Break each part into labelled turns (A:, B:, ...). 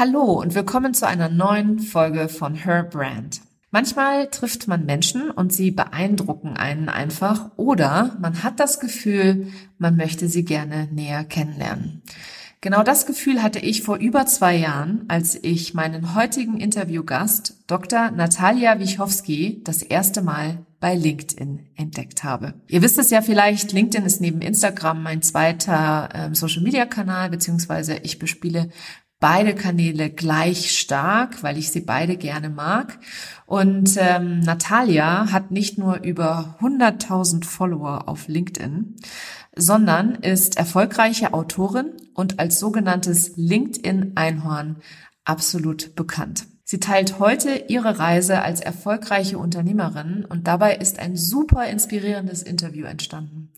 A: Hallo und willkommen zu einer neuen Folge von Her Brand. Manchmal trifft man Menschen und sie beeindrucken einen einfach oder man hat das Gefühl, man möchte sie gerne näher kennenlernen. Genau das Gefühl hatte ich vor über zwei Jahren, als ich meinen heutigen Interviewgast, Dr. Natalia Wichowski, das erste Mal bei LinkedIn entdeckt habe. Ihr wisst es ja vielleicht, LinkedIn ist neben Instagram mein zweiter ähm, Social-Media-Kanal, beziehungsweise ich bespiele beide Kanäle gleich stark, weil ich sie beide gerne mag. Und ähm, Natalia hat nicht nur über 100.000 Follower auf LinkedIn, sondern ist erfolgreiche Autorin und als sogenanntes LinkedIn-Einhorn absolut bekannt. Sie teilt heute ihre Reise als erfolgreiche Unternehmerin und dabei ist ein super inspirierendes Interview entstanden.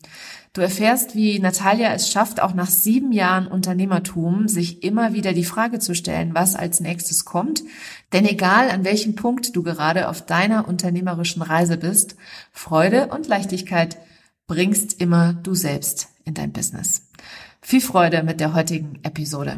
A: Du erfährst, wie Natalia es schafft, auch nach sieben Jahren Unternehmertum, sich immer wieder die Frage zu stellen, was als nächstes kommt. Denn egal an welchem Punkt du gerade auf deiner unternehmerischen Reise bist, Freude und Leichtigkeit bringst immer du selbst in dein Business. Viel Freude mit der heutigen Episode.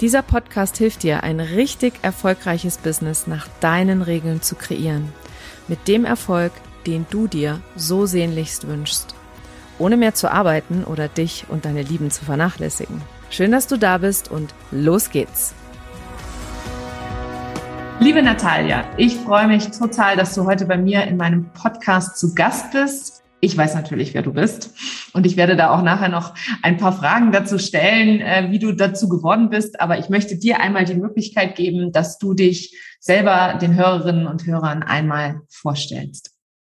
A: Dieser Podcast hilft dir, ein richtig erfolgreiches Business nach deinen Regeln zu kreieren. Mit dem Erfolg, den du dir so sehnlichst wünschst. Ohne mehr zu arbeiten oder dich und deine Lieben zu vernachlässigen. Schön, dass du da bist und los geht's. Liebe Natalia, ich freue mich total, dass du heute bei mir in meinem Podcast zu Gast bist. Ich weiß natürlich, wer du bist. Und ich werde da auch nachher noch ein paar Fragen dazu stellen, äh, wie du dazu geworden bist. Aber ich möchte dir einmal die Möglichkeit geben, dass du dich selber den Hörerinnen und Hörern einmal vorstellst.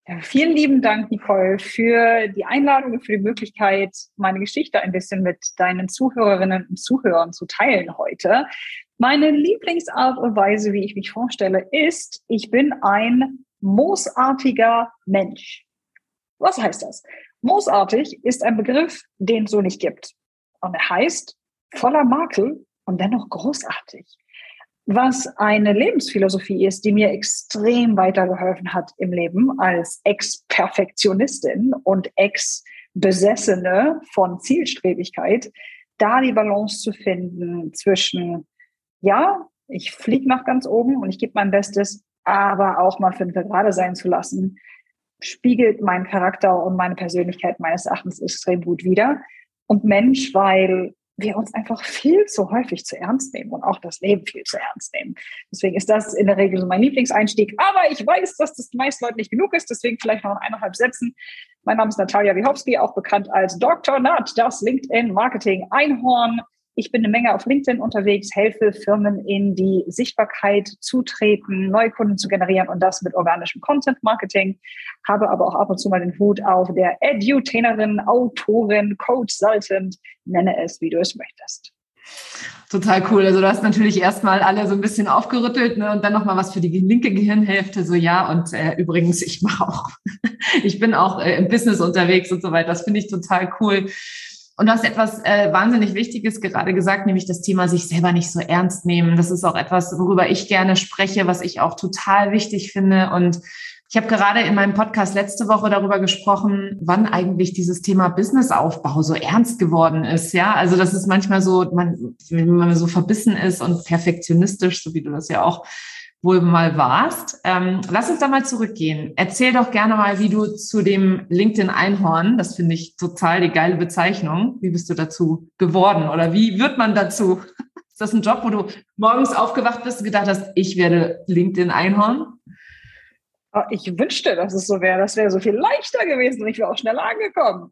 B: Ja, vielen lieben Dank, Nicole, für die Einladung und für die Möglichkeit, meine Geschichte ein bisschen mit deinen Zuhörerinnen und Zuhörern zu teilen heute. Meine Lieblingsart und Weise, wie ich mich vorstelle, ist, ich bin ein moosartiger Mensch. Was heißt das? Moosartig ist ein Begriff, den es so nicht gibt. Und er heißt voller Makel und dennoch großartig. Was eine Lebensphilosophie ist, die mir extrem weitergeholfen hat im Leben als Ex-Perfektionistin und Ex-Besessene von Zielstrebigkeit, da die Balance zu finden zwischen, ja, ich fliege nach ganz oben und ich gebe mein Bestes, aber auch mal fünf gerade sein zu lassen, spiegelt meinen Charakter und meine Persönlichkeit meines Erachtens extrem gut wider. Und Mensch, weil wir uns einfach viel zu häufig zu ernst nehmen und auch das Leben viel zu ernst nehmen. Deswegen ist das in der Regel so mein Lieblingseinstieg. Aber ich weiß, dass das meist Leuten nicht genug ist. Deswegen vielleicht noch in eineinhalb Sätzen. Mein Name ist Natalia Wichowski, auch bekannt als Dr. Nut, das LinkedIn Marketing Einhorn. Ich bin eine Menge auf LinkedIn unterwegs, helfe Firmen in die Sichtbarkeit zu treten, neue Kunden zu generieren und das mit organischem Content Marketing. Habe aber auch ab und zu mal den Hut auf der Edutainerin, Autorin, Consultant, nenne es, wie du es möchtest.
A: Total cool. Also du hast natürlich erstmal alle so ein bisschen aufgerüttelt ne, und dann nochmal was für die linke Gehirnhälfte. So ja, und äh, übrigens, ich mache auch, ich bin auch äh, im Business unterwegs und so weiter. Das finde ich total cool. Und du hast etwas äh, wahnsinnig Wichtiges gerade gesagt, nämlich das Thema sich selber nicht so ernst nehmen. Das ist auch etwas, worüber ich gerne spreche, was ich auch total wichtig finde. Und ich habe gerade in meinem Podcast letzte Woche darüber gesprochen, wann eigentlich dieses Thema Businessaufbau so ernst geworden ist. Ja, also das ist manchmal so, man, wenn man so verbissen ist und perfektionistisch, so wie du das ja auch wohl mal warst. Ähm, lass uns da mal zurückgehen. Erzähl doch gerne mal, wie du zu dem LinkedIn Einhorn, das finde ich total die geile Bezeichnung, wie bist du dazu geworden oder wie wird man dazu? Ist das ein Job, wo du morgens aufgewacht bist und gedacht hast, ich werde LinkedIn Einhorn?
B: Ah, ich wünschte, dass es so wäre. Das wäre so viel leichter gewesen und ich wäre auch schneller angekommen.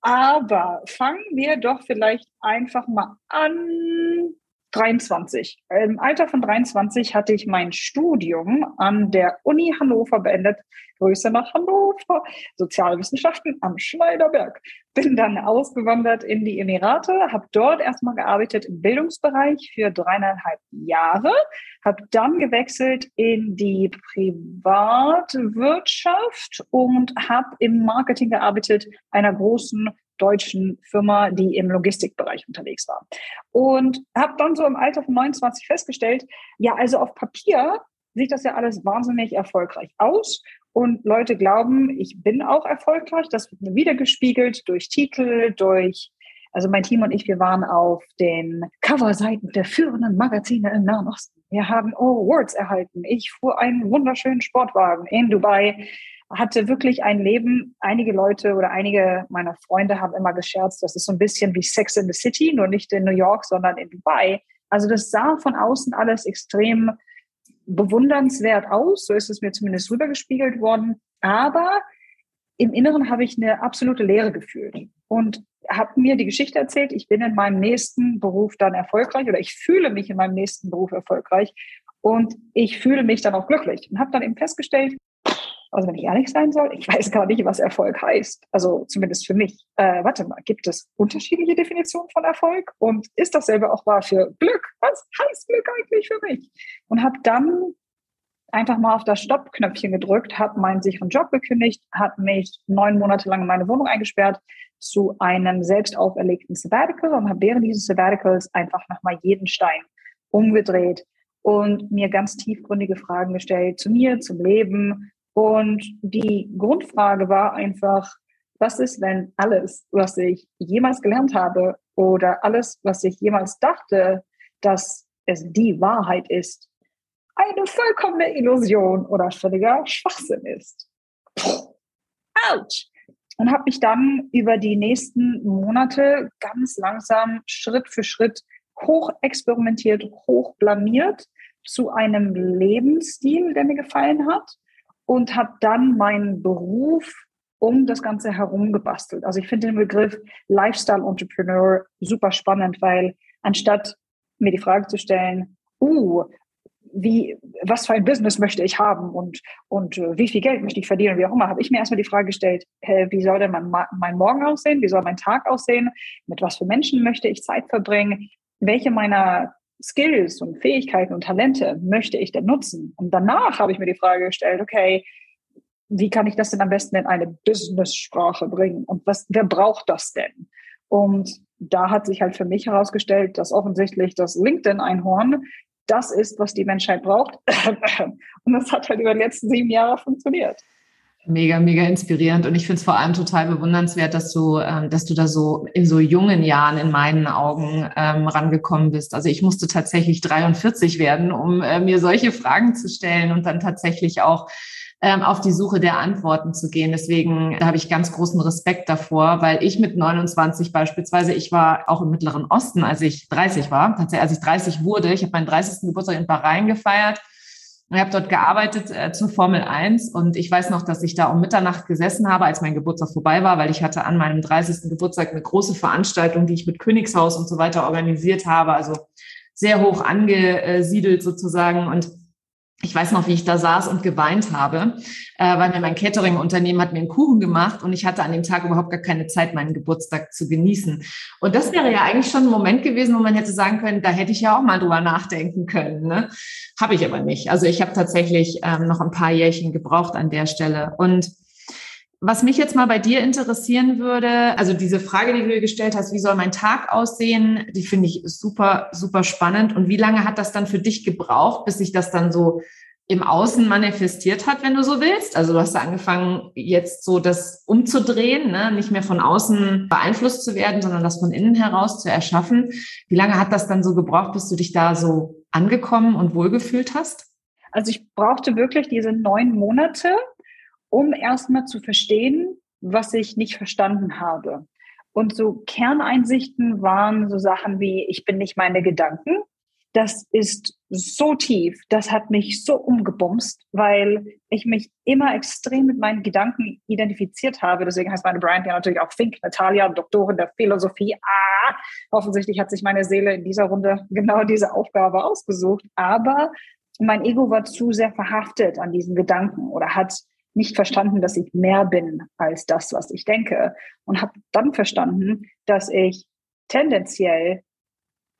B: Aber fangen wir doch vielleicht einfach mal an 23. Im Alter von 23 hatte ich mein Studium an der Uni Hannover beendet. Grüße nach Hannover. Sozialwissenschaften am Schneiderberg. Bin dann ausgewandert in die Emirate, habe dort erstmal gearbeitet im Bildungsbereich für dreieinhalb Jahre, habe dann gewechselt in die Privatwirtschaft und habe im Marketing gearbeitet einer großen deutschen Firma, die im Logistikbereich unterwegs war. Und habe dann so im Alter von 29 festgestellt, ja, also auf Papier sieht das ja alles wahnsinnig erfolgreich aus. Und Leute glauben, ich bin auch erfolgreich. Das wird mir wiedergespiegelt durch Titel, durch, also mein Team und ich, wir waren auf den Coverseiten der führenden Magazine im Nahen Osten. Wir haben Awards erhalten. Ich fuhr einen wunderschönen Sportwagen in Dubai hatte wirklich ein Leben. Einige Leute oder einige meiner Freunde haben immer gescherzt, das ist so ein bisschen wie Sex in the City, nur nicht in New York, sondern in Dubai. Also das sah von außen alles extrem bewundernswert aus. So ist es mir zumindest rübergespiegelt worden. Aber im Inneren habe ich eine absolute Leere gefühlt und habe mir die Geschichte erzählt, ich bin in meinem nächsten Beruf dann erfolgreich oder ich fühle mich in meinem nächsten Beruf erfolgreich und ich fühle mich dann auch glücklich und habe dann eben festgestellt, also wenn ich ehrlich sein soll, ich weiß gar nicht, was Erfolg heißt. Also zumindest für mich. Äh, warte mal, gibt es unterschiedliche Definitionen von Erfolg? Und ist dasselbe auch wahr für Glück? Was heißt Glück eigentlich für mich? Und habe dann einfach mal auf das Stoppknöpfchen gedrückt, habe meinen sicheren Job gekündigt, habe mich neun Monate lang in meine Wohnung eingesperrt zu einem selbst auferlegten Sabbatical und habe während dieses Sabbaticals einfach nochmal jeden Stein umgedreht und mir ganz tiefgründige Fragen gestellt zu mir, zum Leben, und die Grundfrage war einfach, was ist, wenn alles, was ich jemals gelernt habe oder alles, was ich jemals dachte, dass es die Wahrheit ist, eine vollkommene Illusion oder völliger Schwachsinn ist. Autsch! Und habe mich dann über die nächsten Monate ganz langsam Schritt für Schritt hoch experimentiert, hoch blamiert zu einem Lebensstil, der mir gefallen hat und habe dann meinen Beruf um das Ganze herum gebastelt. Also ich finde den Begriff Lifestyle Entrepreneur super spannend, weil anstatt mir die Frage zu stellen, uh, wie, was für ein Business möchte ich haben und, und uh, wie viel Geld möchte ich verdienen, wie auch immer, habe ich mir erstmal die Frage gestellt, hey, wie soll denn mein, mein Morgen aussehen, wie soll mein Tag aussehen, mit was für Menschen möchte ich Zeit verbringen, welche meiner Skills und Fähigkeiten und Talente möchte ich denn nutzen? Und danach habe ich mir die Frage gestellt, okay, wie kann ich das denn am besten in eine Business-Sprache bringen? Und was, wer braucht das denn? Und da hat sich halt für mich herausgestellt, dass offensichtlich das LinkedIn-Einhorn das ist, was die Menschheit braucht. Und das hat halt über die letzten sieben Jahre funktioniert.
A: Mega, mega inspirierend und ich finde es vor allem total bewundernswert, dass du, ähm, dass du da so in so jungen Jahren in meinen Augen ähm, rangekommen bist. Also ich musste tatsächlich 43 werden, um äh, mir solche Fragen zu stellen und dann tatsächlich auch ähm, auf die Suche der Antworten zu gehen. Deswegen habe ich ganz großen Respekt davor, weil ich mit 29 beispielsweise, ich war auch im Mittleren Osten, als ich 30 war, tatsächlich als ich 30 wurde, ich habe meinen 30. Geburtstag in Bahrain gefeiert ich habe dort gearbeitet äh, zur Formel 1 und ich weiß noch, dass ich da um Mitternacht gesessen habe, als mein Geburtstag vorbei war, weil ich hatte an meinem 30. Geburtstag eine große Veranstaltung, die ich mit Königshaus und so weiter organisiert habe, also sehr hoch angesiedelt sozusagen und ich weiß noch, wie ich da saß und geweint habe, äh, weil mir mein Catering-Unternehmen hat mir einen Kuchen gemacht und ich hatte an dem Tag überhaupt gar keine Zeit, meinen Geburtstag zu genießen. Und das wäre ja eigentlich schon ein Moment gewesen, wo man hätte sagen können, da hätte ich ja auch mal drüber nachdenken können. Ne? Habe ich aber nicht. Also ich habe tatsächlich ähm, noch ein paar Jährchen gebraucht an der Stelle. Und was mich jetzt mal bei dir interessieren würde, also diese Frage, die du dir gestellt hast, wie soll mein Tag aussehen, die finde ich super, super spannend. Und wie lange hat das dann für dich gebraucht, bis sich das dann so im Außen manifestiert hat, wenn du so willst? Also du hast da angefangen, jetzt so das umzudrehen, ne? nicht mehr von außen beeinflusst zu werden, sondern das von innen heraus zu erschaffen. Wie lange hat das dann so gebraucht, bis du dich da so angekommen und wohlgefühlt hast?
B: Also ich brauchte wirklich diese neun Monate, um erstmal zu verstehen, was ich nicht verstanden habe. Und so Kerneinsichten waren so Sachen wie, ich bin nicht meine Gedanken, das ist so tief, das hat mich so umgebumst, weil ich mich immer extrem mit meinen Gedanken identifiziert habe. Deswegen heißt meine Brand ja natürlich auch Think Natalia, Doktorin der Philosophie. Ah, offensichtlich hat sich meine Seele in dieser Runde genau diese Aufgabe ausgesucht. Aber mein Ego war zu sehr verhaftet an diesen Gedanken oder hat nicht verstanden, dass ich mehr bin als das, was ich denke. Und habe dann verstanden, dass ich tendenziell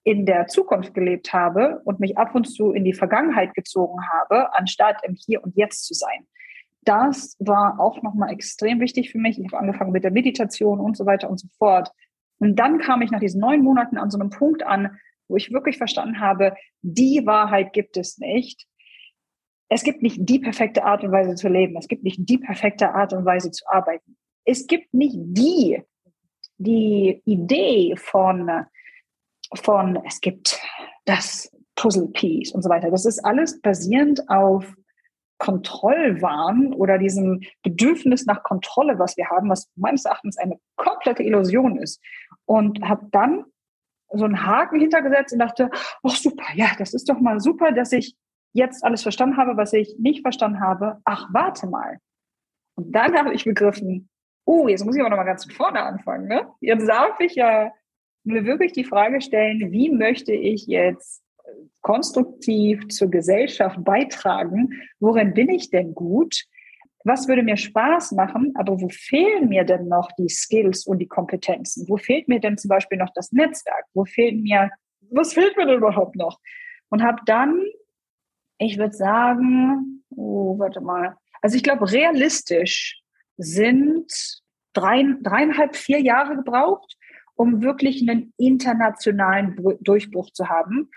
B: in der Zukunft gelebt habe und mich ab und zu in die Vergangenheit gezogen habe, anstatt im Hier und Jetzt zu sein. Das war auch nochmal extrem wichtig für mich. Ich habe angefangen mit der Meditation und so weiter und so fort. Und dann kam ich nach diesen neun Monaten an so einem Punkt an, wo ich wirklich verstanden habe, die Wahrheit gibt es nicht. Es gibt nicht die perfekte Art und Weise zu leben. Es gibt nicht die perfekte Art und Weise zu arbeiten. Es gibt nicht die, die Idee von von, es gibt das Puzzle Piece und so weiter. Das ist alles basierend auf Kontrollwahn oder diesem Bedürfnis nach Kontrolle, was wir haben, was meines Erachtens eine komplette Illusion ist. Und habe dann so einen Haken hintergesetzt und dachte, ach super, ja, das ist doch mal super, dass ich jetzt alles verstanden habe, was ich nicht verstanden habe. Ach, warte mal. Und dann habe ich begriffen, oh, jetzt muss ich aber noch mal ganz von vorne anfangen. Ne? Jetzt darf ich ja mir wirklich die Frage stellen, wie möchte ich jetzt konstruktiv zur Gesellschaft beitragen? Worin bin ich denn gut? Was würde mir Spaß machen? Aber wo fehlen mir denn noch die Skills und die Kompetenzen? Wo fehlt mir denn zum Beispiel noch das Netzwerk? Wo fehlt mir, was fehlt mir denn überhaupt noch? Und habe dann, ich würde sagen, oh, warte mal, also ich glaube, realistisch sind drei, dreieinhalb, vier Jahre gebraucht, um wirklich einen internationalen Durchbruch zu haben.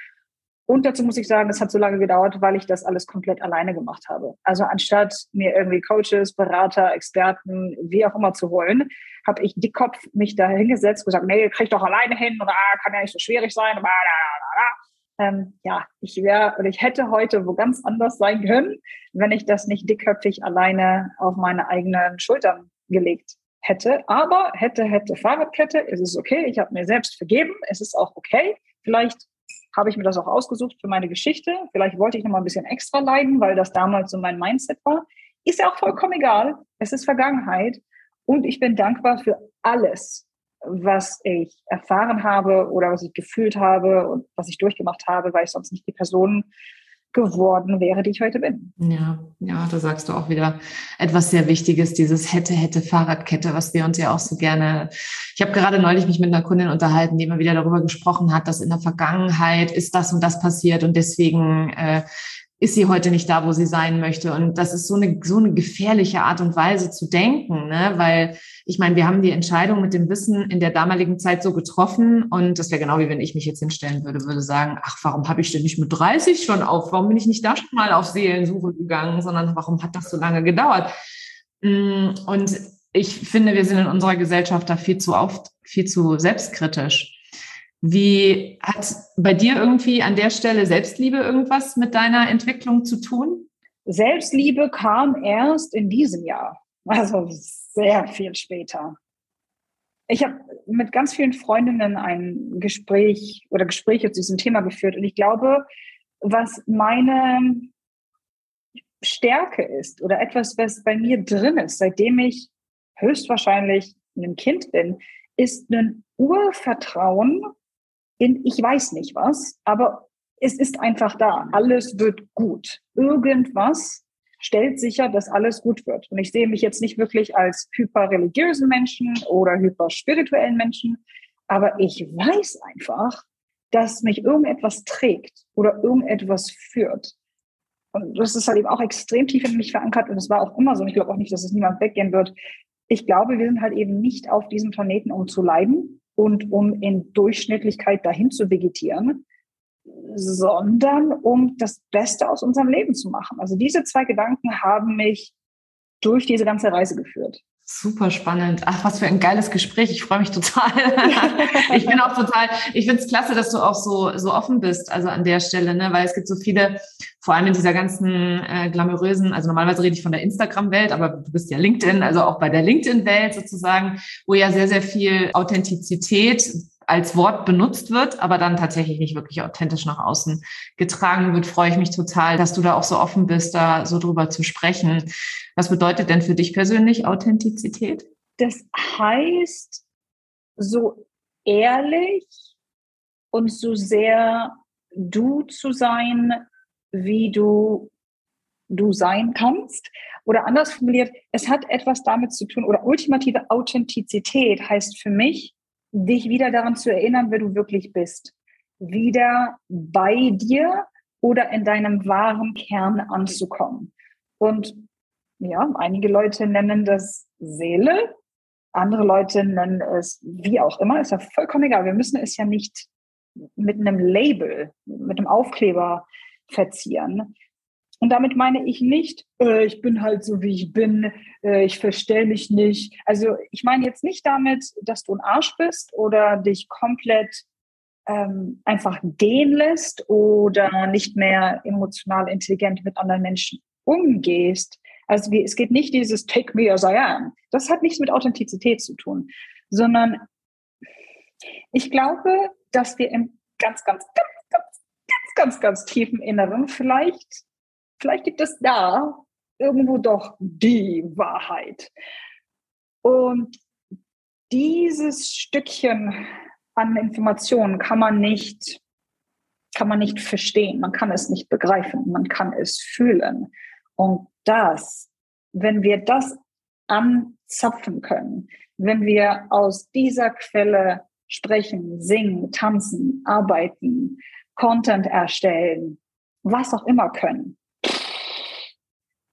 B: Und dazu muss ich sagen, es hat so lange gedauert, weil ich das alles komplett alleine gemacht habe. Also anstatt mir irgendwie Coaches, Berater, Experten, wie auch immer zu holen, habe ich dickkopf mich da hingesetzt und gesagt, nee, krieg doch alleine hin oder ah, kann ja nicht so schwierig sein. Ähm, ja, ich wäre oder ich hätte heute wo ganz anders sein können, wenn ich das nicht dickköpfig alleine auf meine eigenen Schultern gelegt hätte. Aber hätte, hätte, Fahrradkette, es ist okay. Ich habe mir selbst vergeben. Es ist auch okay. Vielleicht habe ich mir das auch ausgesucht für meine Geschichte. Vielleicht wollte ich noch mal ein bisschen extra leiden, weil das damals so mein Mindset war. Ist ja auch vollkommen egal. Es ist Vergangenheit. Und ich bin dankbar für alles, was ich erfahren habe oder was ich gefühlt habe und was ich durchgemacht habe, weil ich sonst nicht die Person geworden wäre, die ich heute bin.
A: Ja, ja, da sagst du auch wieder etwas sehr Wichtiges, dieses hätte, hätte Fahrradkette, was wir uns ja auch so gerne. Ich habe gerade neulich mich mit einer Kundin unterhalten, die immer wieder darüber gesprochen hat, dass in der Vergangenheit ist das und das passiert und deswegen äh, ist sie heute nicht da, wo sie sein möchte. Und das ist so eine, so eine gefährliche Art und Weise zu denken, ne? weil ich meine, wir haben die Entscheidung mit dem Wissen in der damaligen Zeit so getroffen und das wäre genau wie wenn ich mich jetzt hinstellen würde, würde sagen, ach, warum habe ich denn nicht mit 30 schon auf, warum bin ich nicht da schon mal auf Seelensuche gegangen, sondern warum hat das so lange gedauert? Mm, und ich finde, wir sind in unserer Gesellschaft da viel zu oft, viel zu selbstkritisch. Wie hat bei dir irgendwie an der Stelle Selbstliebe irgendwas mit deiner Entwicklung zu tun?
B: Selbstliebe kam erst in diesem Jahr, also sehr viel später. Ich habe mit ganz vielen Freundinnen ein Gespräch oder Gespräche zu diesem Thema geführt und ich glaube, was meine Stärke ist oder etwas, was bei mir drin ist, seitdem ich höchstwahrscheinlich ein Kind bin, ist ein Urvertrauen in ich weiß nicht was, aber es ist einfach da. Alles wird gut. Irgendwas stellt sicher, dass alles gut wird. Und ich sehe mich jetzt nicht wirklich als hyperreligiösen Menschen oder hyperspirituellen Menschen, aber ich weiß einfach, dass mich irgendetwas trägt oder irgendetwas führt. Und das ist halt eben auch extrem tief in mich verankert und es war auch immer so. Und ich glaube auch nicht, dass es niemand weggehen wird. Ich glaube, wir sind halt eben nicht auf diesem Planeten, um zu leiden, und um in Durchschnittlichkeit dahin zu vegetieren, sondern um das Beste aus unserem Leben zu machen. Also diese zwei Gedanken haben mich durch diese ganze Reise geführt.
A: Super spannend. Ach, was für ein geiles Gespräch. Ich freue mich total. ich bin auch total, ich finde es klasse, dass du auch so, so offen bist, also an der Stelle, ne? weil es gibt so viele, vor allem in dieser ganzen äh, glamourösen, also normalerweise rede ich von der Instagram-Welt, aber du bist ja LinkedIn, also auch bei der LinkedIn-Welt sozusagen, wo ja sehr, sehr viel Authentizität als Wort benutzt wird, aber dann tatsächlich nicht wirklich authentisch nach außen getragen wird, freue ich mich total, dass du da auch so offen bist, da so drüber zu sprechen. Was bedeutet denn für dich persönlich Authentizität?
B: Das heißt, so ehrlich und so sehr du zu sein, wie du du sein kannst. Oder anders formuliert, es hat etwas damit zu tun, oder ultimative Authentizität heißt für mich, dich wieder daran zu erinnern, wer du wirklich bist. Wieder bei dir oder in deinem wahren Kern anzukommen. Und ja, einige Leute nennen das Seele, andere Leute nennen es wie auch immer, ist ja vollkommen egal. Wir müssen es ja nicht mit einem Label, mit einem Aufkleber verzieren. Und damit meine ich nicht, äh, ich bin halt so, wie ich bin, äh, ich verstelle mich nicht. Also ich meine jetzt nicht damit, dass du ein Arsch bist oder dich komplett ähm, einfach gehen lässt oder nicht mehr emotional intelligent mit anderen Menschen umgehst. Also es geht nicht dieses Take me as I am. Das hat nichts mit Authentizität zu tun, sondern ich glaube, dass wir im ganz, ganz, ganz, ganz, ganz, ganz, ganz tiefen Inneren vielleicht vielleicht gibt es da irgendwo doch die Wahrheit. Und dieses Stückchen an Informationen kann man nicht, kann man nicht verstehen, man kann es nicht begreifen, man kann es fühlen. Und das, wenn wir das anzapfen können, wenn wir aus dieser Quelle sprechen, singen, tanzen, arbeiten, Content erstellen, was auch immer können,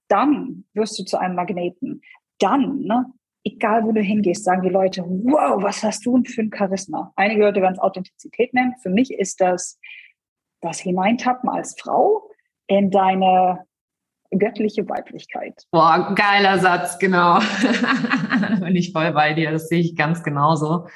B: dann wirst du zu einem Magneten. Dann, ne, egal wo du hingehst, sagen die Leute, wow, was hast du denn für ein Charisma? Einige Leute werden es Authentizität nennen. Für mich ist das das Hineintappen als Frau in deine göttliche Weiblichkeit.
A: Boah, geiler Satz, genau. da bin ich voll bei dir. Das sehe ich ganz genauso.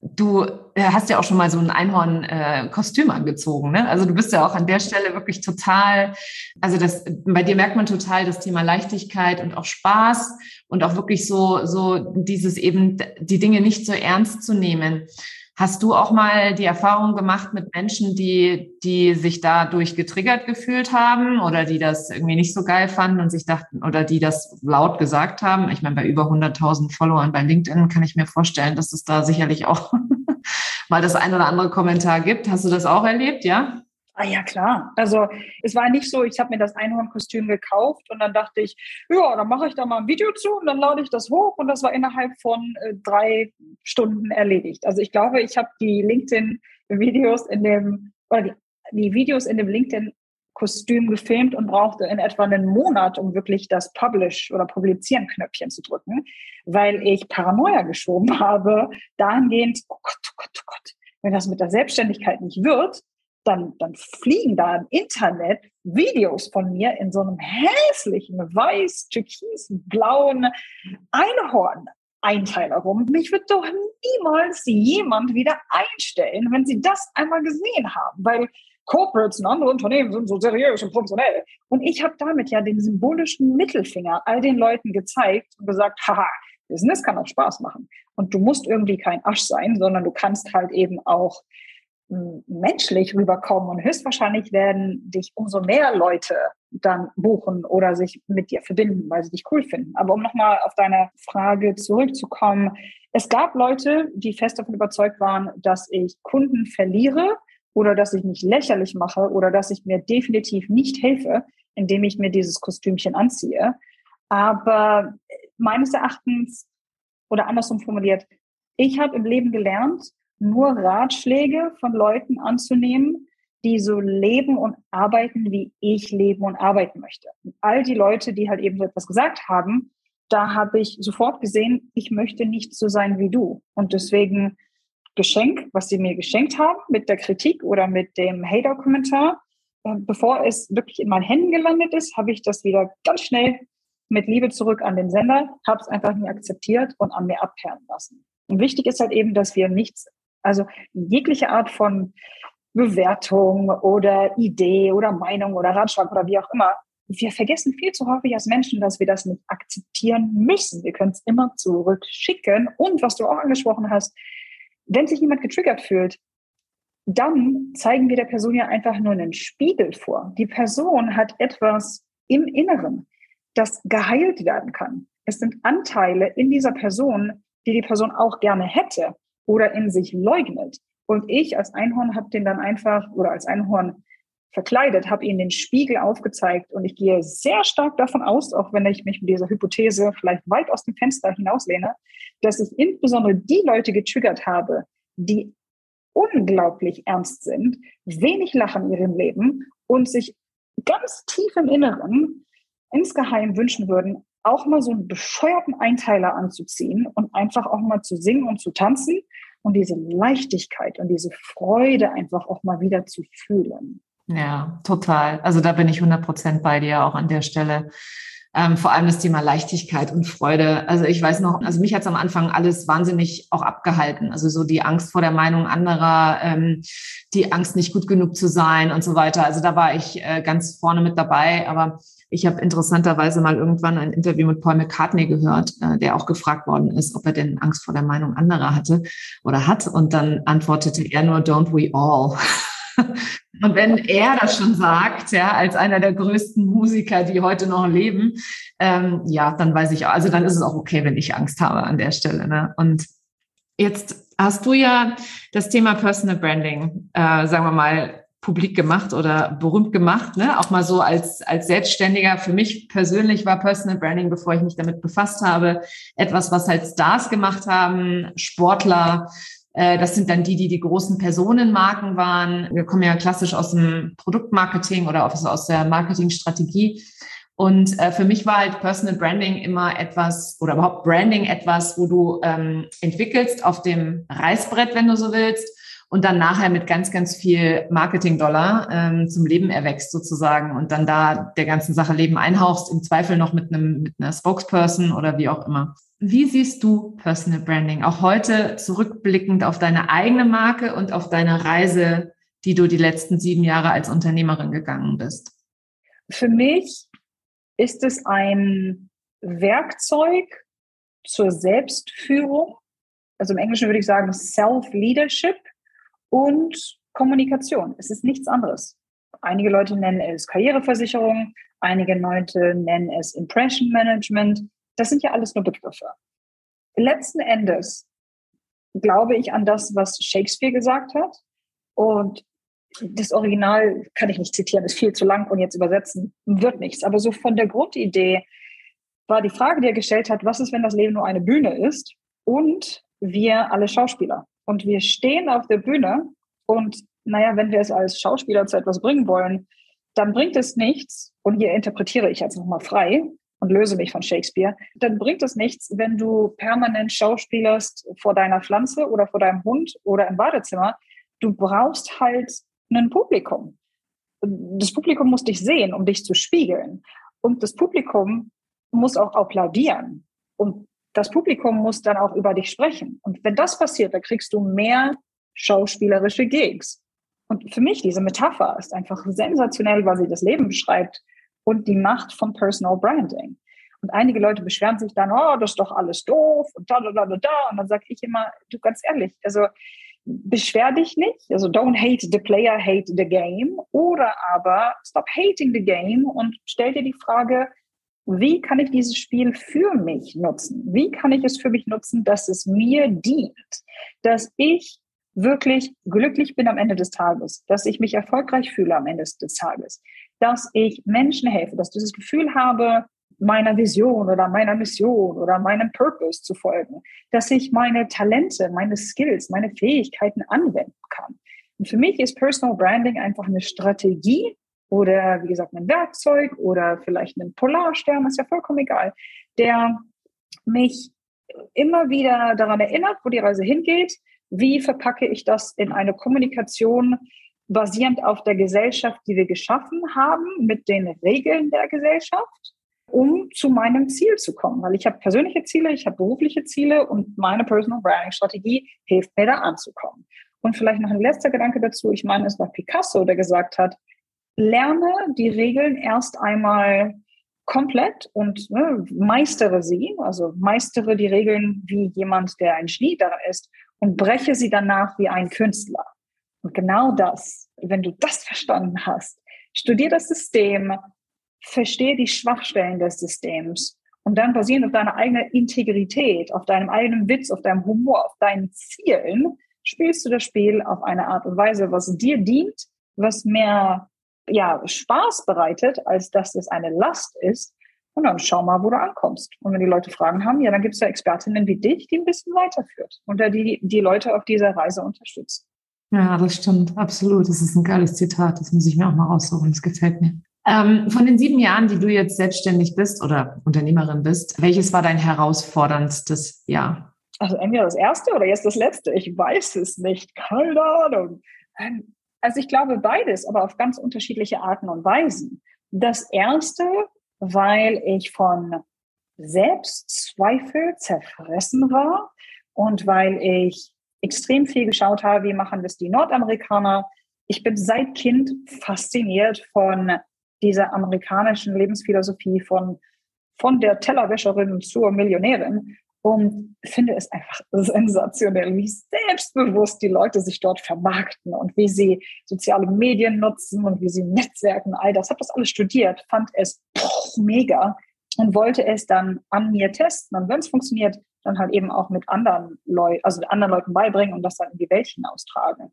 A: Du äh, hast ja auch schon mal so ein Einhorn-Kostüm äh, angezogen, ne? Also du bist ja auch an der Stelle wirklich total, also das, bei dir merkt man total das Thema Leichtigkeit und auch Spaß und auch wirklich so, so dieses eben, die Dinge nicht so ernst zu nehmen. Hast du auch mal die Erfahrung gemacht mit Menschen, die, die sich dadurch getriggert gefühlt haben oder die das irgendwie nicht so geil fanden und sich dachten oder die das laut gesagt haben? Ich meine, bei über 100.000 Followern bei LinkedIn kann ich mir vorstellen, dass es da sicherlich auch mal das ein oder andere Kommentar gibt. Hast du das auch erlebt, ja?
B: Ah ja, klar. Also es war nicht so, ich habe mir das Einhornkostüm gekauft und dann dachte ich, ja, dann mache ich da mal ein Video zu und dann lade ich das hoch und das war innerhalb von äh, drei Stunden erledigt. Also ich glaube, ich habe die LinkedIn-Videos in dem, oder die, die Videos in dem LinkedIn-Kostüm gefilmt und brauchte in etwa einen Monat, um wirklich das Publish- oder Publizieren-Knöpfchen zu drücken, weil ich Paranoia geschoben habe, dahingehend, oh Gott, oh Gott, oh Gott, wenn das mit der Selbstständigkeit nicht wird, dann, dann fliegen da im Internet Videos von mir in so einem hässlichen, weiß, türkisblauen Einhorn-Einteiler rum. Mich wird doch niemals jemand wieder einstellen, wenn sie das einmal gesehen haben, weil Corporates und andere Unternehmen sind so seriös und professionell. Und ich habe damit ja den symbolischen Mittelfinger all den Leuten gezeigt und gesagt, haha, Business kann auch Spaß machen. Und du musst irgendwie kein Asch sein, sondern du kannst halt eben auch menschlich rüberkommen und höchstwahrscheinlich werden dich umso mehr Leute dann buchen oder sich mit dir verbinden, weil sie dich cool finden. Aber um nochmal auf deine Frage zurückzukommen, es gab Leute, die fest davon überzeugt waren, dass ich Kunden verliere oder dass ich mich lächerlich mache oder dass ich mir definitiv nicht helfe, indem ich mir dieses Kostümchen anziehe. Aber meines Erachtens oder andersrum formuliert, ich habe im Leben gelernt, nur Ratschläge von Leuten anzunehmen, die so leben und arbeiten, wie ich leben und arbeiten möchte. Und all die Leute, die halt eben so etwas gesagt haben, da habe ich sofort gesehen, ich möchte nicht so sein wie du. Und deswegen Geschenk, was sie mir geschenkt haben, mit der Kritik oder mit dem Hater-Kommentar, bevor es wirklich in meinen Händen gelandet ist, habe ich das wieder ganz schnell mit Liebe zurück an den Sender, habe es einfach nie akzeptiert und an mir abperren lassen. Und wichtig ist halt eben, dass wir nichts also jegliche Art von Bewertung oder Idee oder Meinung oder Ratschlag oder wie auch immer. Wir vergessen viel zu häufig als Menschen, dass wir das nicht akzeptieren müssen. Wir können es immer zurückschicken. Und was du auch angesprochen hast, wenn sich jemand getriggert fühlt, dann zeigen wir der Person ja einfach nur einen Spiegel vor. Die Person hat etwas im Inneren, das geheilt werden kann. Es sind Anteile in dieser Person, die die Person auch gerne hätte oder in sich leugnet. Und ich als Einhorn habe den dann einfach oder als Einhorn verkleidet, habe ihnen den Spiegel aufgezeigt und ich gehe sehr stark davon aus, auch wenn ich mich mit dieser Hypothese vielleicht weit aus dem Fenster hinauslehne, dass ich insbesondere die Leute getriggert habe, die unglaublich ernst sind, wenig lachen in ihrem Leben und sich ganz tief im Inneren insgeheim wünschen würden, auch mal so einen bescheuerten Einteiler anzuziehen und einfach auch mal zu singen und zu tanzen und diese Leichtigkeit und diese Freude einfach auch mal wieder zu fühlen.
A: Ja, total. Also da bin ich 100 Prozent bei dir auch an der Stelle. Ähm, vor allem das Thema Leichtigkeit und Freude. Also ich weiß noch, also mich hat es am Anfang alles wahnsinnig auch abgehalten. Also so die Angst vor der Meinung anderer, ähm, die Angst nicht gut genug zu sein und so weiter. Also da war ich äh, ganz vorne mit dabei. Aber ich habe interessanterweise mal irgendwann ein Interview mit Paul McCartney gehört, äh, der auch gefragt worden ist, ob er denn Angst vor der Meinung anderer hatte oder hat. Und dann antwortete er nur, don't we all. Und wenn er das schon sagt, ja, als einer der größten Musiker, die heute noch leben, ähm, ja, dann weiß ich auch, also dann ist es auch okay, wenn ich Angst habe an der Stelle. Ne? Und jetzt hast du ja das Thema Personal Branding, äh, sagen wir mal, publik gemacht oder berühmt gemacht, ne? Auch mal so als, als Selbstständiger. Für mich persönlich war Personal Branding, bevor ich mich damit befasst habe, etwas, was halt Stars gemacht haben, Sportler, das sind dann die, die die großen Personenmarken waren. Wir kommen ja klassisch aus dem Produktmarketing oder aus der Marketingstrategie. Und äh, für mich war halt Personal Branding immer etwas oder überhaupt Branding etwas, wo du ähm, entwickelst auf dem Reißbrett, wenn du so willst, und dann nachher mit ganz, ganz viel Marketing-Dollar ähm, zum Leben erwächst sozusagen und dann da der ganzen Sache Leben einhauchst, im Zweifel noch mit einem mit einer Spokesperson oder wie auch immer. Wie siehst du Personal Branding auch heute zurückblickend auf deine eigene Marke und auf deine Reise, die du die letzten sieben Jahre als Unternehmerin gegangen bist?
B: Für mich ist es ein Werkzeug zur Selbstführung. Also im Englischen würde ich sagen Self-Leadership und Kommunikation. Es ist nichts anderes. Einige Leute nennen es Karriereversicherung, einige Leute nennen es Impression Management. Das sind ja alles nur Begriffe. Letzten Endes glaube ich an das, was Shakespeare gesagt hat. Und das Original kann ich nicht zitieren, ist viel zu lang und jetzt übersetzen wird nichts. Aber so von der Grundidee war die Frage, die er gestellt hat, was ist, wenn das Leben nur eine Bühne ist und wir alle Schauspieler? Und wir stehen auf der Bühne und naja, wenn wir es als Schauspieler zu etwas bringen wollen, dann bringt es nichts, und hier interpretiere ich jetzt nochmal frei, und löse mich von Shakespeare, dann bringt es nichts, wenn du permanent schauspielerst vor deiner Pflanze oder vor deinem Hund oder im Badezimmer. Du brauchst halt ein Publikum. Das Publikum muss dich sehen, um dich zu spiegeln. Und das Publikum muss auch applaudieren. Und das Publikum muss dann auch über dich sprechen. Und wenn das passiert, dann kriegst du mehr schauspielerische Gigs. Und für mich, diese Metapher ist einfach sensationell, weil sie das Leben beschreibt und die Macht von Personal Branding. Und einige Leute beschweren sich dann, oh, das ist doch alles doof und da, da, da, da, da. Und dann sage ich immer, du ganz ehrlich, also beschwer dich nicht, also don't hate the player, hate the game. Oder aber stop hating the game und stell dir die Frage, wie kann ich dieses Spiel für mich nutzen? Wie kann ich es für mich nutzen, dass es mir dient? Dass ich wirklich glücklich bin am Ende des Tages, dass ich mich erfolgreich fühle am Ende des Tages, dass ich Menschen helfe, dass ich dieses Gefühl habe, meiner Vision oder meiner Mission oder meinem Purpose zu folgen, dass ich meine Talente, meine Skills, meine Fähigkeiten anwenden kann. Und für mich ist Personal Branding einfach eine Strategie oder, wie gesagt, ein Werkzeug oder vielleicht ein Polarstern, ist ja vollkommen egal, der mich immer wieder daran erinnert, wo die Reise hingeht, wie verpacke ich das in eine Kommunikation, basierend auf der Gesellschaft, die wir geschaffen haben, mit den Regeln der Gesellschaft, um zu meinem Ziel zu kommen. Weil ich habe persönliche Ziele, ich habe berufliche Ziele und meine Personal Branding Strategie hilft mir da anzukommen. Und vielleicht noch ein letzter Gedanke dazu. Ich meine, es war Picasso, der gesagt hat, lerne die Regeln erst einmal komplett und ne, meistere sie, also meistere die Regeln wie jemand, der ein Genie daran ist und breche sie danach wie ein Künstler. Und genau das, wenn du das verstanden hast, studier das System, verstehe die Schwachstellen des Systems und dann basierend auf deiner eigenen Integrität, auf deinem eigenen Witz, auf deinem Humor, auf deinen Zielen, spielst du das Spiel auf eine Art und Weise, was dir dient, was mehr ja, Spaß bereitet, als dass es eine Last ist. Und dann schau mal, wo du ankommst. Und wenn die Leute Fragen haben, ja, dann gibt es ja Expertinnen wie dich, die ein bisschen weiterführt und die die Leute auf dieser Reise unterstützen.
A: Ja, das stimmt, absolut. Das ist ein geiles Zitat. Das muss ich mir auch mal raussuchen. Das gefällt mir. Ähm, von den sieben Jahren, die du jetzt selbstständig bist oder Unternehmerin bist, welches war dein herausforderndstes Jahr?
B: Also entweder das erste oder jetzt das letzte. Ich weiß es nicht. Keine Ahnung. Ähm, also ich glaube beides, aber auf ganz unterschiedliche Arten und Weisen. Das erste, weil ich von Selbstzweifel zerfressen war und weil ich extrem viel geschaut habe, wie machen das die Nordamerikaner. Ich bin seit Kind fasziniert von dieser amerikanischen Lebensphilosophie von, von der Tellerwäscherin zur Millionärin und finde es einfach sensationell, wie selbstbewusst die Leute sich dort vermarkten und wie sie soziale Medien nutzen und wie sie Netzwerken, all das. Habe das alles studiert, fand es boah, mega und wollte es dann an mir testen. Und wenn es funktioniert, dann halt eben auch mit anderen Leuten, also anderen Leuten beibringen und das dann in die Welt hinaustragen.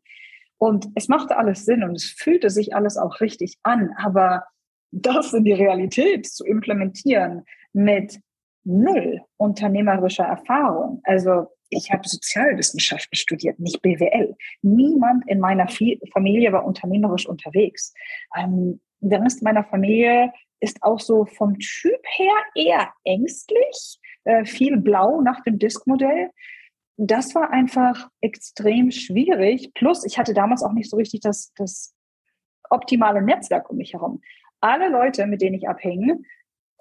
B: Und es machte alles Sinn und es fühlte sich alles auch richtig an, aber das in die Realität zu implementieren mit null unternehmerischer Erfahrung. Also ich habe Sozialwissenschaften studiert, nicht BWL. Niemand in meiner Familie war unternehmerisch unterwegs. Ähm, der Rest meiner Familie ist auch so vom Typ her eher ängstlich, äh, viel blau nach dem Disk-Modell. Das war einfach extrem schwierig. Plus, ich hatte damals auch nicht so richtig das, das optimale Netzwerk um mich herum. Alle Leute, mit denen ich abhänge,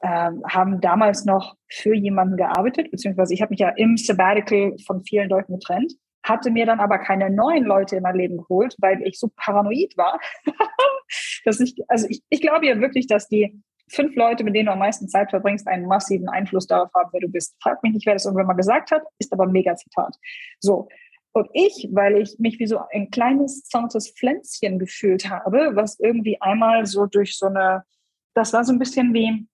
B: ähm, haben damals noch für jemanden gearbeitet, beziehungsweise ich habe mich ja im Sabbatical von vielen Leuten getrennt, hatte mir dann aber keine neuen Leute in mein Leben geholt, weil ich so paranoid war, dass ich, also ich, ich glaube ja wirklich, dass die fünf Leute, mit denen du am meisten Zeit verbringst, einen massiven Einfluss darauf haben, wer du bist. Frag mich nicht, wer das irgendwann mal gesagt hat, ist aber ein mega Zitat. So. Und ich, weil ich mich wie so ein kleines, zartes Pflänzchen gefühlt habe, was irgendwie einmal so durch so eine, das war so ein bisschen wie,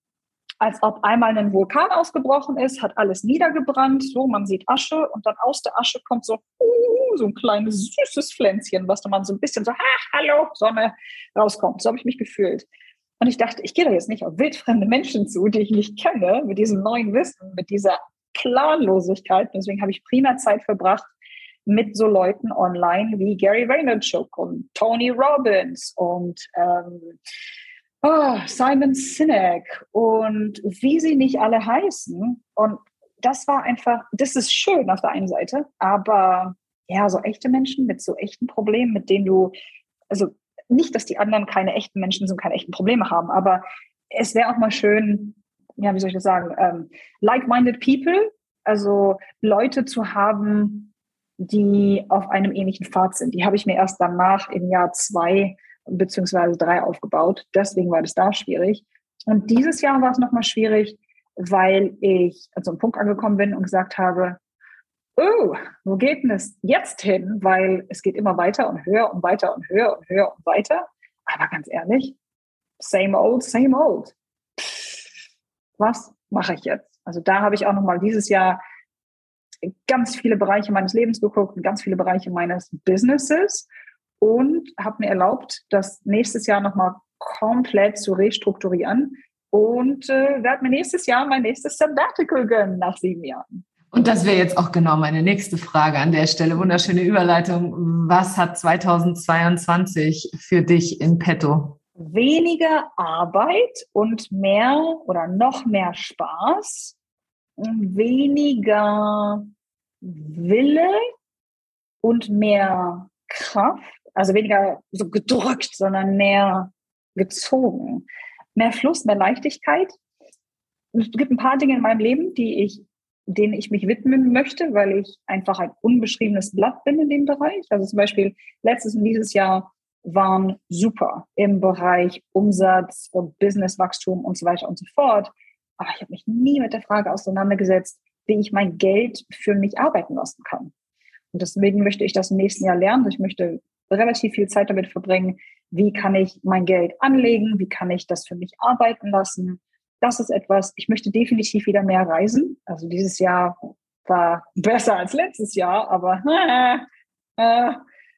B: als ob einmal ein Vulkan ausgebrochen ist, hat alles niedergebrannt, so man sieht Asche und dann aus der Asche kommt so uh, so ein kleines süßes Pflänzchen, was dann man so ein bisschen so, ha, hallo, Sonne rauskommt. So habe ich mich gefühlt. Und ich dachte, ich gehe da jetzt nicht auf wildfremde Menschen zu, die ich nicht kenne, mit diesem neuen Wissen, mit dieser Planlosigkeit. Deswegen habe ich prima Zeit verbracht mit so Leuten online wie Gary Vaynerchuk und Tony Robbins und ähm, oh, Simon Sinek und wie sie nicht alle heißen. Und das war einfach, das ist schön auf der einen Seite, aber ja, so echte Menschen mit so echten Problemen, mit denen du, also nicht, dass die anderen keine echten Menschen sind, keine echten Probleme haben, aber es wäre auch mal schön, ja, wie soll ich das sagen, ähm, like-minded people, also Leute zu haben, die auf einem ähnlichen Pfad sind. Die habe ich mir erst danach im Jahr zwei beziehungsweise drei aufgebaut. Deswegen war das da schwierig. Und dieses Jahr war es nochmal schwierig, weil ich an so einem Punkt angekommen bin und gesagt habe, oh, wo geht denn es jetzt hin? Weil es geht immer weiter und höher und weiter und höher und höher und weiter. Aber ganz ehrlich, same old, same old. Was mache ich jetzt? Also da habe ich auch nochmal dieses Jahr ganz viele Bereiche meines Lebens geguckt und ganz viele Bereiche meines Businesses und habe mir erlaubt, das nächstes Jahr nochmal komplett zu restrukturieren und äh, werde mir nächstes Jahr mein nächstes Sabbatical gönnen nach sieben Jahren.
A: Und das wäre jetzt auch genau meine nächste Frage an der Stelle. Wunderschöne Überleitung. Was hat 2022 für dich in petto?
B: Weniger Arbeit und mehr oder noch mehr Spaß, weniger Wille und mehr Kraft also weniger so gedrückt, sondern mehr gezogen. Mehr Fluss, mehr Leichtigkeit. Es gibt ein paar Dinge in meinem Leben, die ich, denen ich mich widmen möchte, weil ich einfach ein unbeschriebenes Blatt bin in dem Bereich. Also zum Beispiel letztes und dieses Jahr waren super im Bereich Umsatz und Businesswachstum und so weiter und so fort. Aber ich habe mich nie mit der Frage auseinandergesetzt, wie ich mein Geld für mich arbeiten lassen kann. Und deswegen möchte ich das im nächsten Jahr lernen. Ich möchte relativ viel Zeit damit verbringen, wie kann ich mein Geld anlegen, wie kann ich das für mich arbeiten lassen. Das ist etwas, ich möchte definitiv wieder mehr reisen. Also dieses Jahr war besser als letztes Jahr, aber äh,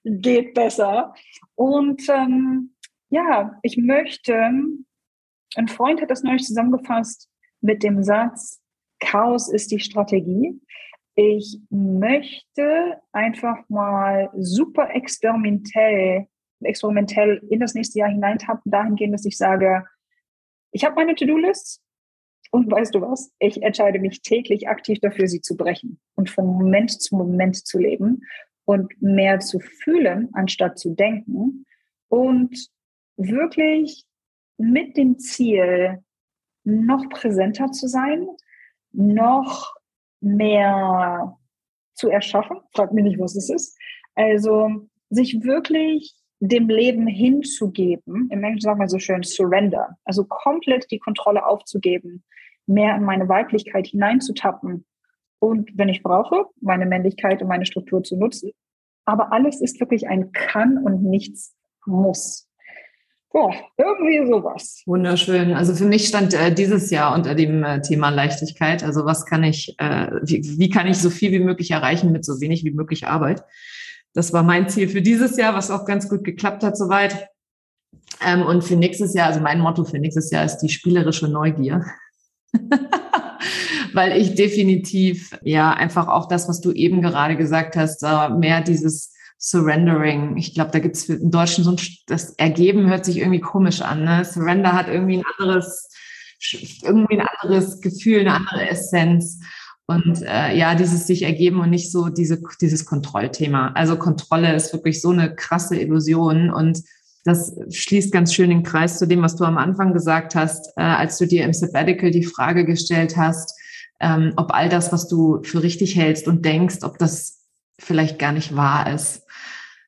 B: geht besser. Und ähm, ja, ich möchte, ein Freund hat das neulich zusammengefasst mit dem Satz, Chaos ist die Strategie. Ich möchte einfach mal super experimentell, experimentell in das nächste Jahr hineintappen, dahingehend, dass ich sage, ich habe meine To-Do-Lists und weißt du was? Ich entscheide mich täglich aktiv dafür, sie zu brechen und von Moment zu Moment zu leben und mehr zu fühlen, anstatt zu denken und wirklich mit dem Ziel, noch präsenter zu sein, noch mehr zu erschaffen. Frag mich nicht, was es ist. Also sich wirklich dem Leben hinzugeben, im Englischen sagen wir so schön Surrender, also komplett die Kontrolle aufzugeben, mehr in meine Weiblichkeit hineinzutappen und wenn ich brauche, meine Männlichkeit und meine Struktur zu nutzen. Aber alles ist wirklich ein Kann und nichts muss. Ja, irgendwie sowas.
A: Wunderschön. Also für mich stand äh, dieses Jahr unter dem äh, Thema Leichtigkeit. Also was kann ich, äh, wie, wie kann ich so viel wie möglich erreichen mit so wenig wie möglich Arbeit? Das war mein Ziel für dieses Jahr, was auch ganz gut geklappt hat soweit. Ähm, und für nächstes Jahr, also mein Motto für nächstes Jahr ist die spielerische Neugier. Weil ich definitiv, ja, einfach auch das, was du eben gerade gesagt hast, äh, mehr dieses Surrendering. Ich glaube, da gibt es im Deutschen so ein, das Ergeben hört sich irgendwie komisch an. Ne? Surrender hat irgendwie ein anderes, irgendwie ein anderes Gefühl, eine andere Essenz. Und äh, ja, dieses sich ergeben und nicht so diese, dieses Kontrollthema. Also Kontrolle ist wirklich so eine krasse Illusion und das schließt ganz schön den Kreis zu dem, was du am Anfang gesagt hast, äh, als du dir im Sabbatical die Frage gestellt hast, ähm, ob all das, was du für richtig hältst und denkst, ob das vielleicht gar nicht wahr ist.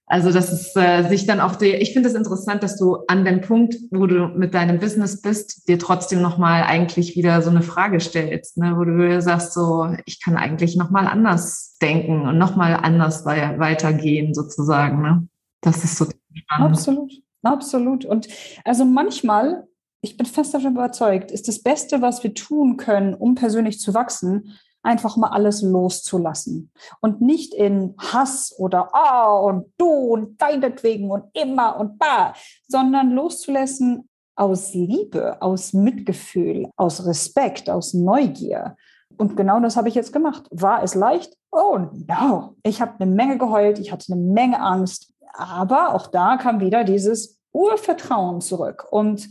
A: Also das ist äh, sich dann auch die, ich finde es das interessant, dass du an dem Punkt, wo du mit deinem Business bist, dir trotzdem nochmal eigentlich wieder so eine Frage stellst, ne, wo du sagst so, ich kann eigentlich nochmal anders denken und nochmal anders weitergehen sozusagen. Ne? Das ist so
B: spannend. Absolut, absolut. Und also manchmal, ich bin fest davon überzeugt, ist das Beste, was wir tun können, um persönlich zu wachsen, einfach mal alles loszulassen und nicht in Hass oder ah oh, und du und deinetwegen und immer und ba, sondern loszulassen aus Liebe, aus Mitgefühl, aus Respekt, aus Neugier. Und genau das habe ich jetzt gemacht. War es leicht? Oh no. Ich habe eine Menge geheult, ich hatte eine Menge Angst, aber auch da kam wieder dieses Urvertrauen zurück. Und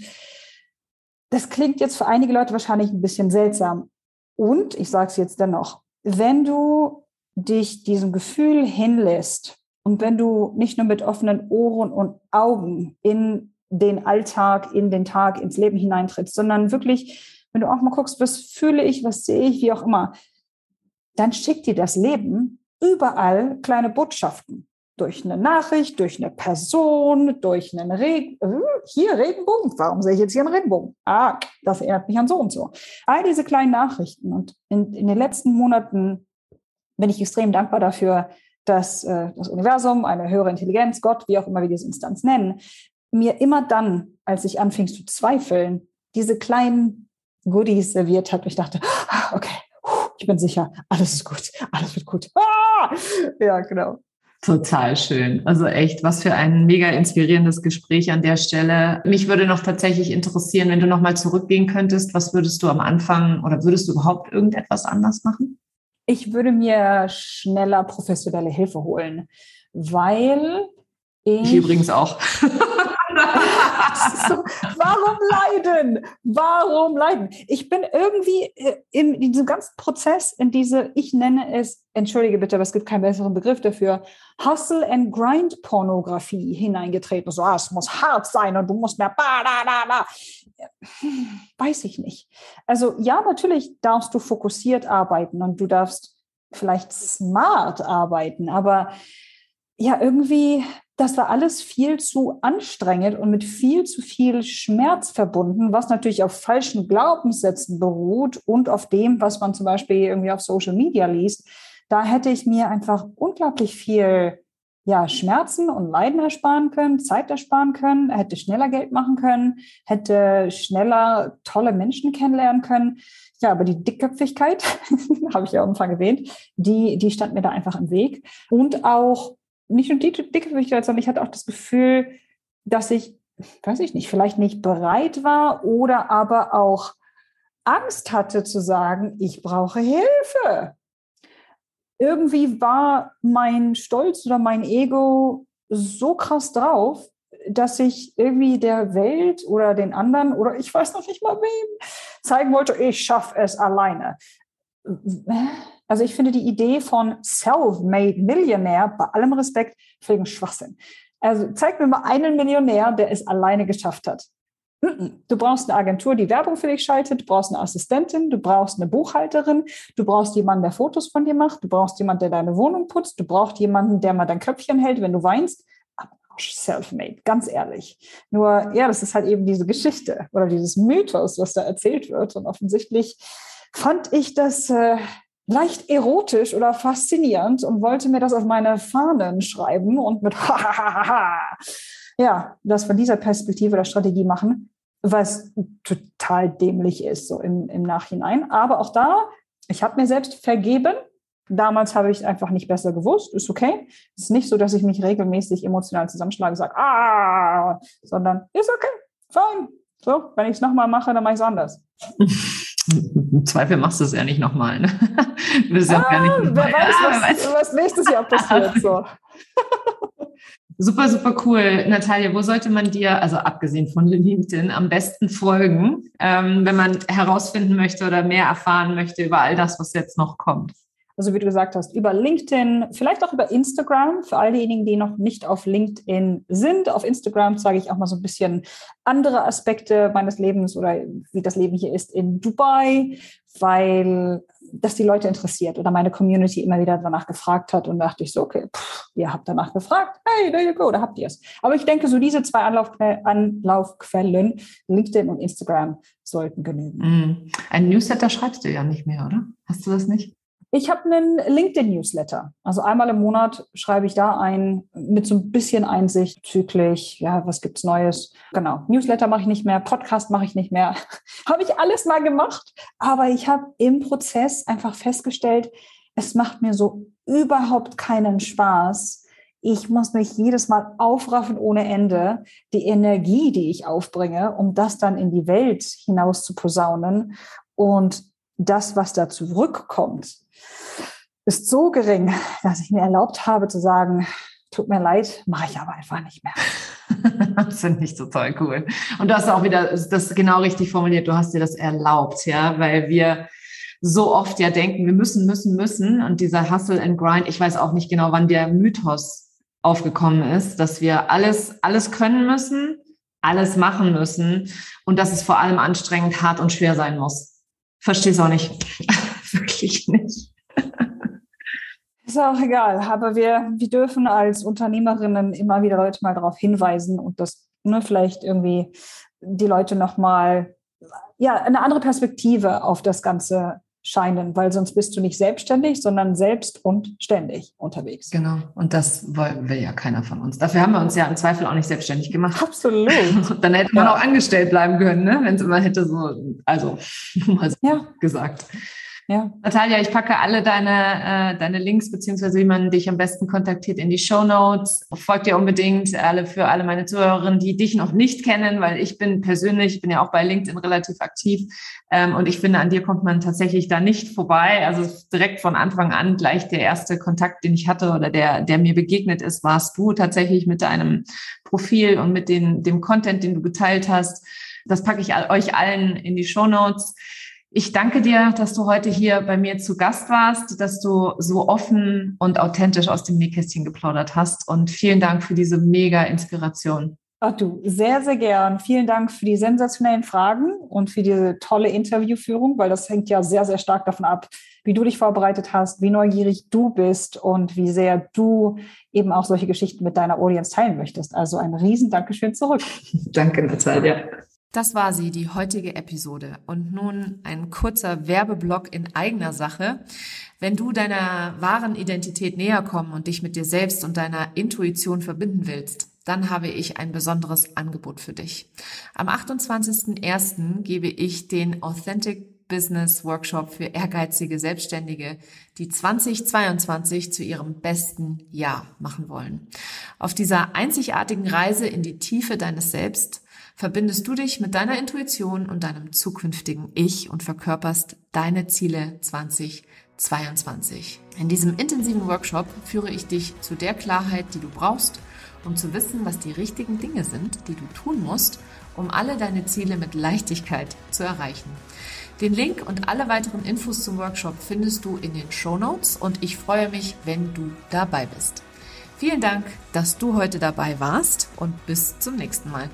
B: das klingt jetzt für einige Leute wahrscheinlich ein bisschen seltsam, und ich sage es jetzt dennoch, wenn du dich diesem Gefühl hinlässt und wenn du nicht nur mit offenen Ohren und Augen in den Alltag, in den Tag, ins Leben hineintrittst, sondern wirklich, wenn du auch mal guckst, was fühle ich, was sehe ich, wie auch immer, dann schickt dir das Leben überall kleine Botschaften durch eine Nachricht, durch eine Person, durch einen Regen, äh, hier Regenbogen, warum sehe ich jetzt hier einen Regenbogen? Ah, das erinnert mich an so und so. All diese kleinen Nachrichten und in, in den letzten Monaten bin ich extrem dankbar dafür, dass äh, das Universum, eine höhere Intelligenz, Gott, wie auch immer wir diese Instanz nennen, mir immer dann, als ich anfing zu zweifeln, diese kleinen Goodies serviert hat. Ich dachte, ah, okay, ich bin sicher, alles ist gut, alles wird gut. Ah! Ja, genau.
A: Total schön. Also echt, was für ein mega inspirierendes Gespräch an der Stelle. Mich würde noch tatsächlich interessieren, wenn du noch mal zurückgehen könntest, was würdest du am Anfang oder würdest du überhaupt irgendetwas anders machen?
B: Ich würde mir schneller professionelle Hilfe holen, weil ich,
A: ich übrigens auch.
B: so, warum leiden? Warum leiden? Ich bin irgendwie äh, in, in diesem ganzen Prozess, in diese, ich nenne es, entschuldige bitte, aber es gibt keinen besseren Begriff dafür, Hustle and Grind Pornografie hineingetreten. So, ah, es muss hart sein und du musst mehr, ba, da, da, da. Weiß ich nicht. Also ja, natürlich darfst du fokussiert arbeiten und du darfst vielleicht smart arbeiten, aber ja, irgendwie das war alles viel zu anstrengend und mit viel zu viel Schmerz verbunden, was natürlich auf falschen Glaubenssätzen beruht und auf dem, was man zum Beispiel irgendwie auf Social Media liest, Da hätte ich mir einfach unglaublich viel ja, Schmerzen und Leiden ersparen können, Zeit ersparen können, hätte schneller Geld machen können, hätte schneller tolle Menschen kennenlernen können. Ja, aber die Dickköpfigkeit, habe ich ja am Anfang erwähnt, die, die stand mir da einfach im Weg. Und auch nicht nur die Dickköpfigkeit, sondern ich hatte auch das Gefühl, dass ich, weiß ich nicht, vielleicht nicht bereit war oder aber auch Angst hatte zu sagen, ich brauche Hilfe irgendwie war mein Stolz oder mein Ego so krass drauf, dass ich irgendwie der Welt oder den anderen oder ich weiß noch nicht mal wem zeigen wollte, ich schaffe es alleine. Also ich finde die Idee von Self-Made Millionär bei allem Respekt völlig Schwachsinn. Also zeig mir mal einen Millionär, der es alleine geschafft hat. Du brauchst eine Agentur, die Werbung für dich schaltet, du brauchst eine Assistentin, du brauchst eine Buchhalterin, du brauchst jemanden, der Fotos von dir macht, du brauchst jemanden, der deine Wohnung putzt, du brauchst jemanden, der mal dein Köpfchen hält, wenn du weinst. Self-made, ganz ehrlich. Nur, ja, das ist halt eben diese Geschichte oder dieses Mythos, was da erzählt wird. Und offensichtlich fand ich das äh, leicht erotisch oder faszinierend und wollte mir das auf meine Fahnen schreiben und mit ja, das von dieser Perspektive oder Strategie machen was total dämlich ist, so im, im Nachhinein. Aber auch da, ich habe mir selbst vergeben. Damals habe ich einfach nicht besser gewusst, ist okay. Es ist nicht so, dass ich mich regelmäßig emotional zusammenschlage und sage, ah, sondern ist okay, fein. So, wenn ich es nochmal mache, dann mache ich es anders.
A: Im Zweifel machst du es ja nicht nochmal. Ne? Du
B: ah, ja wer weiß, was, was nächstes Jahr passiert. So.
A: Super, super cool. Natalia, wo sollte man dir, also abgesehen von LinkedIn, am besten folgen, ähm, wenn man herausfinden möchte oder mehr erfahren möchte über all das, was jetzt noch kommt?
B: Also wie du gesagt hast, über LinkedIn, vielleicht auch über Instagram, für all diejenigen, die noch nicht auf LinkedIn sind. Auf Instagram zeige ich auch mal so ein bisschen andere Aspekte meines Lebens oder wie das Leben hier ist in Dubai, weil das die Leute interessiert oder meine Community immer wieder danach gefragt hat und dachte ich so, okay, pff, ihr habt danach gefragt, hey, there you go, da habt ihr es. Aber ich denke, so diese zwei Anlaufquellen, Anlaufquellen LinkedIn und Instagram, sollten genügen.
A: Mm. Ein Newsletter schreibst du ja nicht mehr, oder? Hast du das nicht?
B: Ich habe einen LinkedIn-Newsletter. Also einmal im Monat schreibe ich da ein mit so ein bisschen Einsicht bezüglich, ja, was gibt's Neues. Genau. Newsletter mache ich nicht mehr, Podcast mache ich nicht mehr. habe ich alles mal gemacht, aber ich habe im Prozess einfach festgestellt, es macht mir so überhaupt keinen Spaß. Ich muss mich jedes Mal aufraffen ohne Ende. Die Energie, die ich aufbringe, um das dann in die Welt hinaus zu posaunen und das, was da zurückkommt, ist so gering, dass ich mir erlaubt habe zu sagen, tut mir leid, mache ich aber einfach nicht mehr.
A: das finde ich total cool. Und du hast auch wieder das genau richtig formuliert, du hast dir das erlaubt, ja, weil wir so oft ja denken, wir müssen, müssen, müssen. Und dieser Hustle and Grind, ich weiß auch nicht genau, wann der Mythos aufgekommen ist, dass wir alles, alles können müssen, alles machen müssen und dass es vor allem anstrengend, hart und schwer sein muss. Verstehe auch nicht. Wirklich nicht.
B: Ist auch egal, aber wir, wir dürfen als Unternehmerinnen immer wieder Leute mal darauf hinweisen und das ne, vielleicht irgendwie die Leute nochmal ja, eine andere Perspektive auf das Ganze scheinen, weil sonst bist du nicht selbstständig, sondern selbst und ständig unterwegs.
A: Genau. Und das will ja keiner von uns. Dafür haben wir uns ja im Zweifel auch nicht selbstständig gemacht.
B: Absolut.
A: Dann hätte man ja. auch angestellt bleiben können, ne? wenn es immer hätte so, also mal so ja. gesagt. Ja. Natalia, ich packe alle deine, äh, deine Links, beziehungsweise wie man dich am besten kontaktiert, in die Show Notes. Folgt dir unbedingt alle für alle meine Zuhörerinnen, die dich noch nicht kennen, weil ich bin persönlich, ich bin ja auch bei LinkedIn relativ aktiv. Ähm, und ich finde, an dir kommt man tatsächlich da nicht vorbei. Also direkt von Anfang an gleich der erste Kontakt, den ich hatte oder der, der mir begegnet ist, warst du tatsächlich mit deinem Profil und mit den, dem Content, den du geteilt hast. Das packe ich euch allen in die Show Notes. Ich danke dir, dass du heute hier bei mir zu Gast warst, dass du so offen und authentisch aus dem Nähkästchen geplaudert hast und vielen Dank für diese mega Inspiration.
B: Ach du, sehr, sehr gern. Vielen Dank für die sensationellen Fragen und für diese tolle Interviewführung, weil das hängt ja sehr, sehr stark davon ab, wie du dich vorbereitet hast, wie neugierig du bist und wie sehr du eben auch solche Geschichten mit deiner Audience teilen möchtest. Also ein riesen Dankeschön zurück.
A: Danke, Natalia. Das war sie, die heutige Episode. Und nun ein kurzer Werbeblock in eigener Sache. Wenn du deiner wahren Identität näher kommen und dich mit dir selbst und deiner Intuition verbinden willst, dann habe ich ein besonderes Angebot für dich. Am 28.01. gebe ich den Authentic Business Workshop für ehrgeizige Selbstständige, die 2022 zu ihrem besten Jahr machen wollen. Auf dieser einzigartigen Reise in die Tiefe deines Selbst verbindest du dich mit deiner Intuition und deinem zukünftigen Ich und verkörperst deine Ziele 2022. In diesem intensiven Workshop führe ich dich zu der Klarheit, die du brauchst, um zu wissen, was die richtigen Dinge sind, die du tun musst, um alle deine Ziele mit Leichtigkeit zu erreichen. Den Link und alle weiteren Infos zum Workshop findest du in den Show Notes und ich freue mich, wenn du dabei bist. Vielen Dank, dass du heute dabei warst und bis zum nächsten Mal.